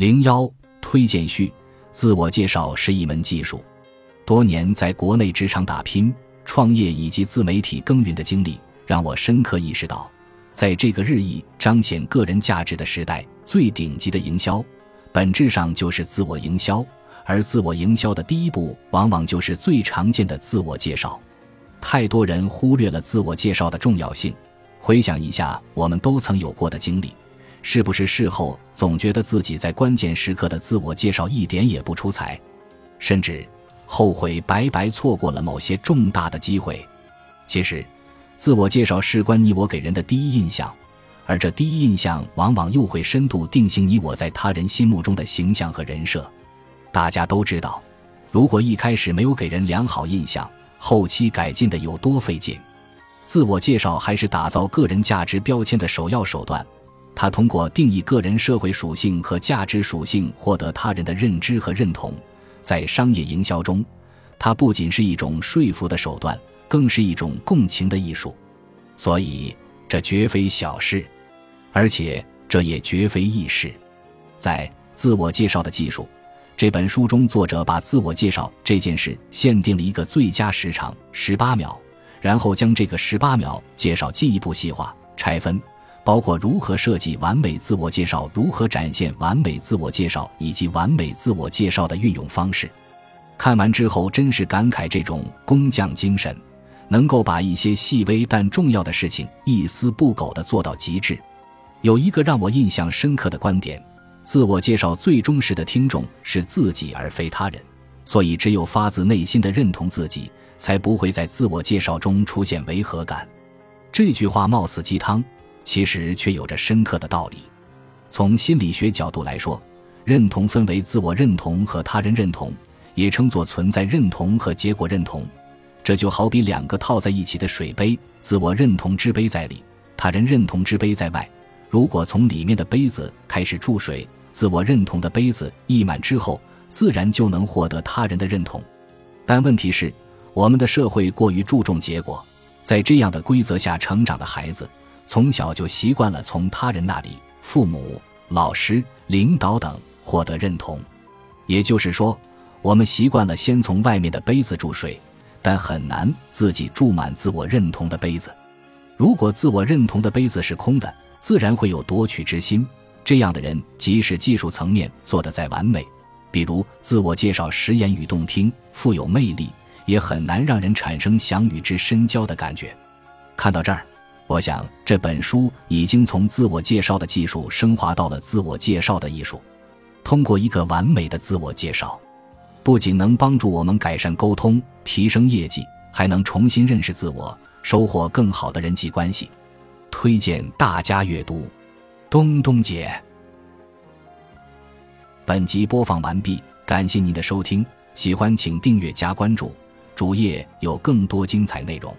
零幺推荐序：自我介绍是一门技术。多年在国内职场打拼、创业以及自媒体耕耘的经历，让我深刻意识到，在这个日益彰显个人价值的时代，最顶级的营销，本质上就是自我营销。而自我营销的第一步，往往就是最常见的自我介绍。太多人忽略了自我介绍的重要性。回想一下，我们都曾有过的经历，是不是事后总觉得自己在关键时刻的自我介绍一点也不出彩，甚至后悔白白错过了某些重大的机会？其实，自我介绍事关你我给人的第一印象，而这第一印象往往又会深度定型你我在他人心目中的形象和人设。大家都知道，如果一开始没有给人良好印象，后期改进的有多费劲？自我介绍还是打造个人价值标签的首要手段。它通过定义个人社会属性和价值属性，获得他人的认知和认同。在商业营销中，它不仅是一种说服的手段，更是一种共情的艺术。所以，这绝非小事，而且这也绝非易事。在自我介绍的技术。这本书中，作者把自我介绍这件事限定了一个最佳时长十八秒，然后将这个十八秒介绍进一步细化拆分，包括如何设计完美自我介绍、如何展现完美自我介绍以及完美自我介绍的运用方式。看完之后，真是感慨这种工匠精神，能够把一些细微但重要的事情一丝不苟地做到极致。有一个让我印象深刻的观点。自我介绍最忠实的听众是自己而非他人，所以只有发自内心的认同自己，才不会在自我介绍中出现违和感。这句话貌似鸡汤，其实却有着深刻的道理。从心理学角度来说，认同分为自我认同和他人认同，也称作存在认同和结果认同。这就好比两个套在一起的水杯，自我认同之杯在里，他人认同之杯在外。如果从里面的杯子开始注水，自我认同的杯子溢满之后，自然就能获得他人的认同。但问题是，我们的社会过于注重结果，在这样的规则下成长的孩子，从小就习惯了从他人那里——父母、老师、领导等——获得认同。也就是说，我们习惯了先从外面的杯子注水，但很难自己注满自我认同的杯子。如果自我认同的杯子是空的，自然会有夺取之心，这样的人即使技术层面做得再完美，比如自我介绍时言语动听、富有魅力，也很难让人产生想与之深交的感觉。看到这儿，我想这本书已经从自我介绍的技术升华到了自我介绍的艺术。通过一个完美的自我介绍，不仅能帮助我们改善沟通、提升业绩，还能重新认识自我，收获更好的人际关系。推荐大家阅读《东东姐》。本集播放完毕，感谢您的收听，喜欢请订阅加关注，主页有更多精彩内容。